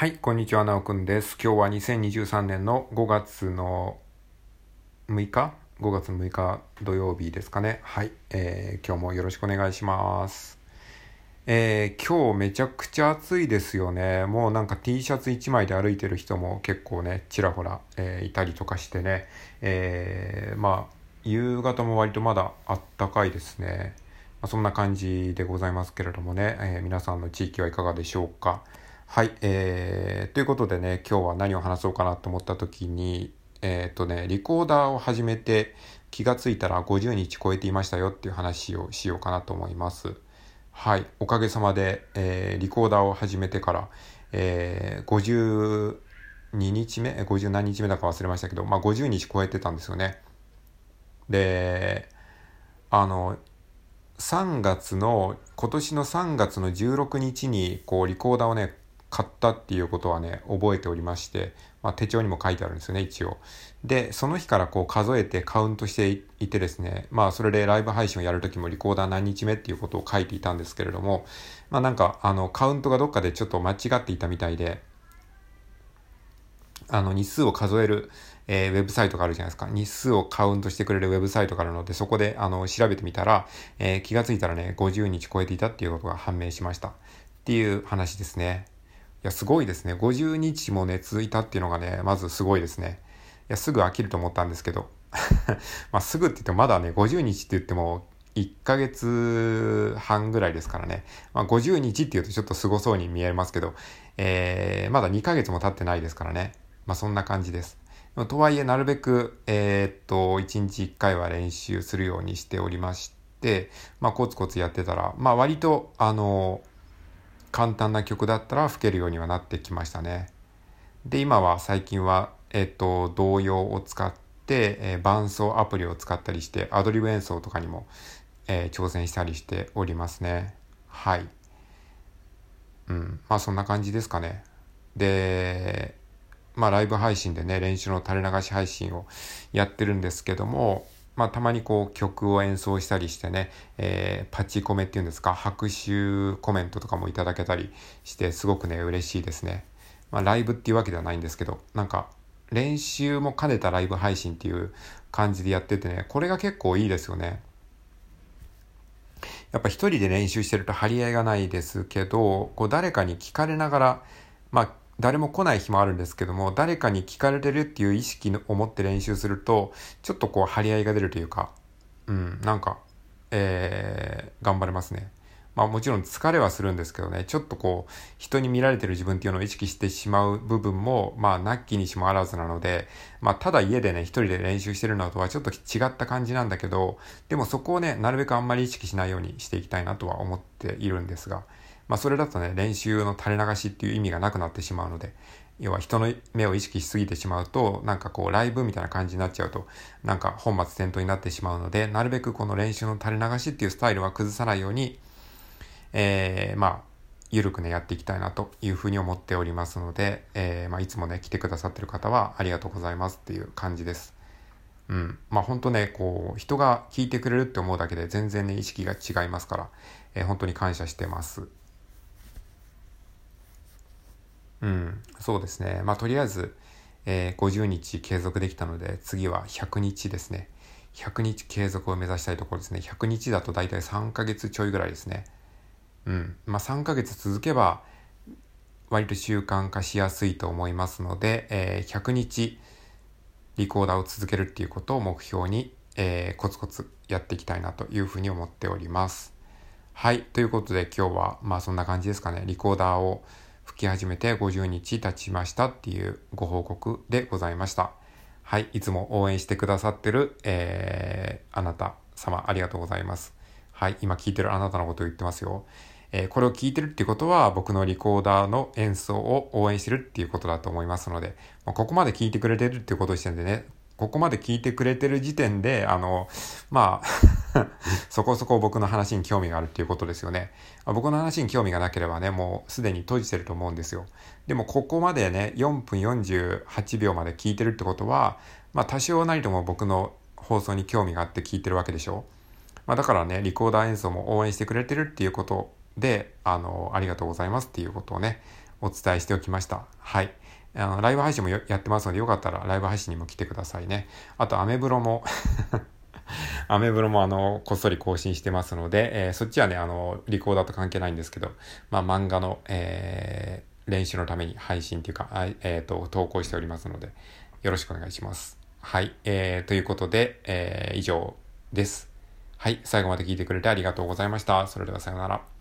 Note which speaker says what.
Speaker 1: はい、こんにちは、なおくんです。今日は2023年の5月の6日 ?5 月6日土曜日ですかね。はい、えー今日もよろしくお願いします。えー今日めちゃくちゃ暑いですよね。もうなんか T シャツ1枚で歩いてる人も結構ね、ちらほら、えーいたりとかしてね。えーまあ、夕方も割とまだあったかいですね。まあ、そんな感じでございますけれどもね、え皆さんの地域はいかがでしょうか？はい、えーということでね、今日は何を話そうかなと思った時に、えっ、とね、リコーダーを始めて気がついたら50日超えていましたよっていう話をしようかなと思います。はい、おかげさまで、えーリコーダーを始めてから、えー52日目、50何日目だか忘れましたけど、まあ50日超えてたんですよね。で、あの、3月の、今年の3月の16日に、こう、リコーダーをね、買ったっていうことはね、覚えておりまして、まあ、手帳にも書いてあるんですよね、一応。で、その日からこう数えてカウントしていてですね、まあ、それでライブ配信をやるときもリコーダー何日目っていうことを書いていたんですけれども、まあ、なんか、あの、カウントがどっかでちょっと間違っていたみたいで、あの日数を数える、えーウェブサイトがあるじゃないですか。日数をカウントしてくれるウェブサイトがあるので、そこであの調べてみたら、えー気がついたらね、50日超えていたっていうことが判明しました。っていう話ですね。いや、すごいですね。50日もね、続いたっていうのがね、まずすごいですね。いや、すぐ飽きると思ったんですけど。まあ、すぐって言ってもまだね、50日って言っても、1ヶ月半ぐらいですからね。まあ、50日って言うとちょっとすごそうに見えますけど、えーまだ2ヶ月も経ってないですからね。まあ、そんな感じです。とはいえ、なるべく、えーっと、1日1回は練習するようにしておりまして、まあ、コツコツやってたら、まあ、割と、あの、簡単な曲だったら吹けるようにはなってきましたね。で、今は最近は、えっと、童謡を使って、えー伴奏アプリを使ったりして、アドリブ演奏とかにも、えー挑戦したりしておりますね。はい。うん。まあ、そんな感じですかね。で、まあ、ライブ配信でね、練習の垂れ流し配信をやってるんですけども、まあ、たまにこう曲を演奏したりしてね、えーパチコメっていうんですか、拍手コメントとかもいただけたりして、すごくね、嬉しいですね。まあ、ライブっていうわけではないんですけど、なんか、練習も兼ねたライブ配信っていう感じでやっててね、これが結構いいですよね。やっぱ一人で練習してると張り合いがないですけど、こう誰かに聞かれながら、まあ誰も来ない日もあるんですけども、誰かに聞かれてるっていう意識を持って練習すると、ちょっとこう張り合いが出るというか、うん、なんか、えー、頑張れますね。まあもちろん疲れはするんですけどね、ちょっとこう、人に見られてる自分っていうのを意識してしまう部分も、まあ、なきにしもあらずなので、まあ、ただ家でね、一人で練習してるのとはちょっと違った感じなんだけど、でもそこをね、なるべくあんまり意識しないようにしていきたいなとは思っているんですが、まあ、それだとね、練習の垂れ流しっていう意味がなくなってしまうので、要は人の目を意識しすぎてしまうと、なんかこうライブみたいな感じになっちゃうと、なんか本末転倒になってしまうので、なるべくこの練習の垂れ流しっていうスタイルは崩さないように、えー、まあ、ゆるくね、やっていきたいなというふうに思っておりますので、えー、まあ、いつもね、来てくださってる方はありがとうございますっていう感じです。うん。まあ、本当ね、こう、人が聞いてくれるって思うだけで全然ね、意識が違いますから、えー本当に感謝してます。うん、そうですね。まあ、とりあえず、えー50日継続できたので、次は100日ですね。100日継続を目指したいところですね。100日だと大体3ヶ月ちょいぐらいですね。うん。まあ、3ヶ月続けば、割と習慣化しやすいと思いますので、えー100日リコーダーを続けるっていうことを目標に、えーコツコツやっていきたいなというふうに思っております。はい。ということで今日はまあそんな感じですかね。リコーダーを吹き始めて50日経ちましたっていうご報告でございました。はい。いつも応援してくださってる、えーあなた様ありがとうございます。はい。今聞いてるあなたのことを言ってますよ。えーこれを聞いてるっていうことは僕のリコーダーの演奏を応援してるっていうことだと思いますので、まあここまで聞いてくれてるっていうことしてんでね、ここまで聞いてくれてる時点で、あの、まあ、そこそこ僕の話に興味があるっていうことですよね。僕の話に興味がなければね、もうすでに閉じてると思うんですよ。でもここまでね、4分48秒まで聞いてるってことは、まあ多少なりとも僕の放送に興味があって聞いてるわけでしょ。まあだからね、リコーダー演奏も応援してくれてるっていうことで、あの、ありがとうございますっていうことをね、お伝えしておきました。はい。あの、ライブ配信もやってますので、よかったらライブ配信にも来てくださいね。あと、アメブロも アメブロもあの、こっそり更新してますので、えー、そっちはね、あの、リコーダーと関係ないんですけど、まあ、漫画の、えー、練習のために配信というか、えっ、ー、と、投稿しておりますので、よろしくお願いします。はい。えー、ということで、えー、以上です。はい。最後まで聞いてくれてありがとうございました。それではさようなら。